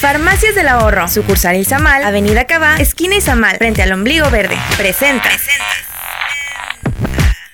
Farmacias del Ahorro, sucursal Izamal, Avenida Cabá, esquina Izamal, frente al ombligo verde. Presenta. Presenta.